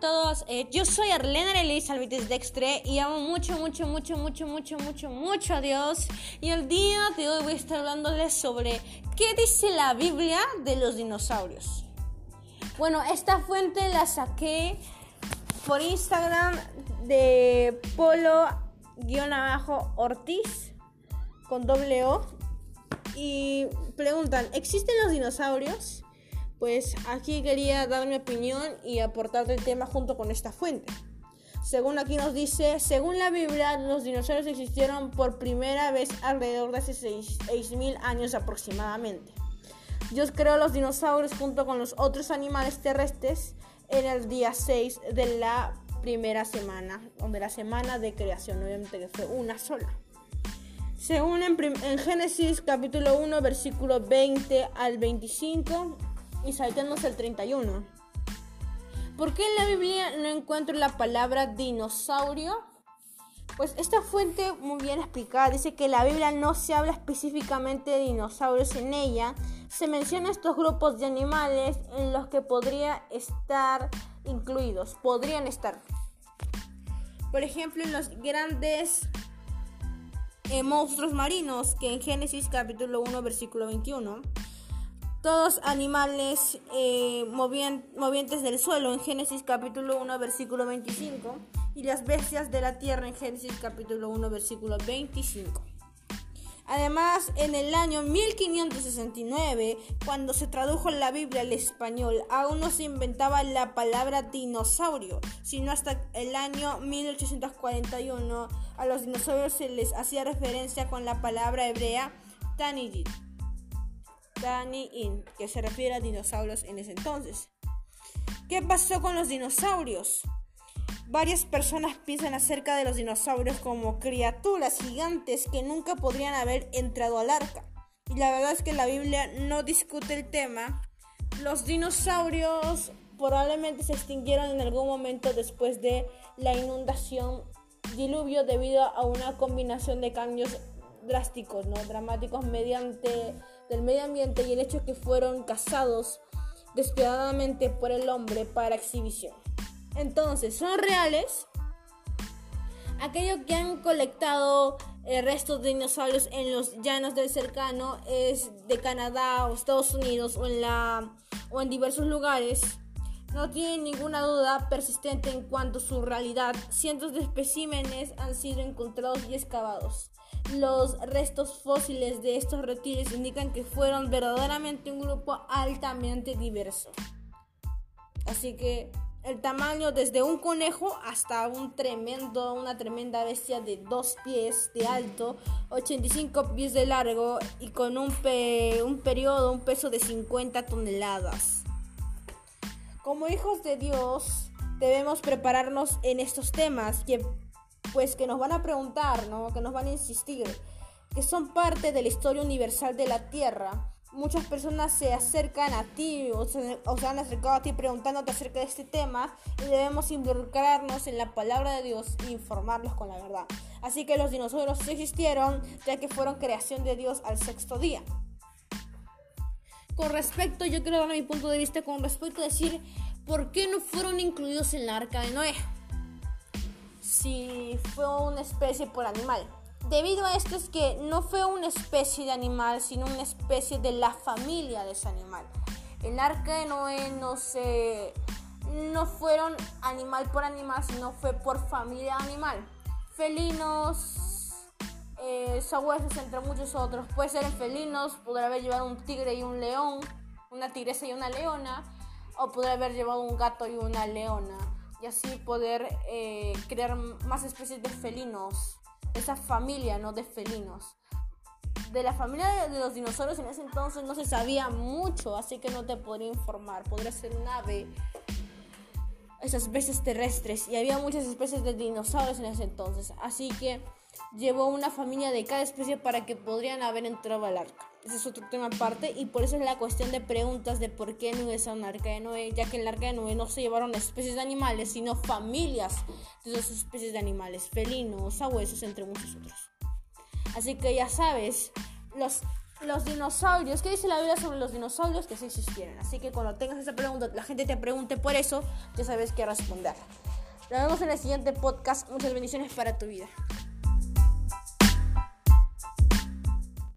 todos. Eh, yo soy Arlena Elisa Alvites Dextre y amo mucho, mucho, mucho, mucho, mucho, mucho, mucho a Dios. Y el día de hoy voy a estar hablándoles sobre qué dice la Biblia de los dinosaurios. Bueno, esta fuente la saqué por Instagram de Polo-Ortiz con doble O. Y preguntan, ¿existen los dinosaurios? Pues aquí quería dar mi opinión y aportar el tema junto con esta fuente. Según aquí nos dice, según la Biblia, los dinosaurios existieron por primera vez alrededor de hace 6.000 años aproximadamente. Dios creó los dinosaurios junto con los otros animales terrestres en el día 6 de la primera semana, donde la semana de creación, obviamente que fue una sola. Según en, en Génesis capítulo 1, versículo 20 al 25, y saltemos el 31. ¿Por qué en la Biblia no encuentro la palabra dinosaurio? Pues esta fuente muy bien explicada dice que la Biblia no se habla específicamente de dinosaurios en ella, se menciona estos grupos de animales en los que podría estar incluidos, podrían estar. Por ejemplo, en los grandes eh, monstruos marinos que en Génesis capítulo 1 versículo 21 todos animales eh, movientes del suelo en Génesis capítulo 1 versículo 25 y las bestias de la tierra en Génesis capítulo 1 versículo 25. Además, en el año 1569, cuando se tradujo la Biblia al español, aún no se inventaba la palabra dinosaurio, sino hasta el año 1841 a los dinosaurios se les hacía referencia con la palabra hebrea taniyit Danny que se refiere a dinosaurios en ese entonces. ¿Qué pasó con los dinosaurios? Varias personas piensan acerca de los dinosaurios como criaturas gigantes que nunca podrían haber entrado al arca. Y la verdad es que la Biblia no discute el tema. Los dinosaurios probablemente se extinguieron en algún momento después de la inundación diluvio debido a una combinación de cambios drásticos, ¿no? dramáticos mediante del medio ambiente y el hecho que fueron cazados despiadadamente por el hombre para exhibición. Entonces, ¿son reales? Aquellos que han colectado eh, restos de dinosaurios en los llanos del cercano es de Canadá o Estados Unidos o en, la, o en diversos lugares. No tienen ninguna duda persistente en cuanto a su realidad. Cientos de especímenes han sido encontrados y excavados. Los restos fósiles de estos reptiles indican que fueron verdaderamente un grupo altamente diverso. Así que el tamaño desde un conejo hasta un tremendo, una tremenda bestia de 2 pies de alto, 85 pies de largo y con un, un periodo, un peso de 50 toneladas. Como hijos de Dios, debemos prepararnos en estos temas que pues que nos van a preguntar, ¿no? que nos van a insistir, que son parte de la historia universal de la Tierra. Muchas personas se acercan a ti o se, han acercado a ti preguntándote acerca de este tema y debemos involucrarnos en la palabra de Dios e informarlos con la verdad. Así que los dinosaurios existieron ya que fueron creación de Dios al sexto día. Con respecto, yo quiero dar mi punto de vista con respecto a decir por qué no fueron incluidos en la arca de Noé si fue una especie por animal. Debido a esto es que no fue una especie de animal, sino una especie de la familia de ese animal. El arca de Noé no se no fueron animal por animal, sino fue por familia animal. Felinos, eh, sabuesos, entre muchos otros. Puede ser felinos, podría haber llevado un tigre y un león, una tigresa y una leona, o podría haber llevado un gato y una leona y así poder eh, crear más especies de felinos, esa familia ¿no? de felinos. De la familia de los dinosaurios en ese entonces no se sabía mucho, así que no te podría informar. Podría ser un ave, esas especies terrestres, y había muchas especies de dinosaurios en ese entonces. Así que llevó una familia de cada especie para que podrían haber entrado al arca. Ese es otro tema aparte y por eso es la cuestión de preguntas de por qué no es un arca de Noé, ya que en el arca de Noé no se llevaron especies de animales, sino familias de esas especies de animales, felinos, sabuesos, entre muchos otros. Así que ya sabes, los los dinosaurios. ¿Qué dice la Biblia sobre los dinosaurios? Que sí existieron. Así que cuando tengas esa pregunta, la gente te pregunte por eso, ya sabes qué responder. Nos vemos en el siguiente podcast. Muchas bendiciones para tu vida.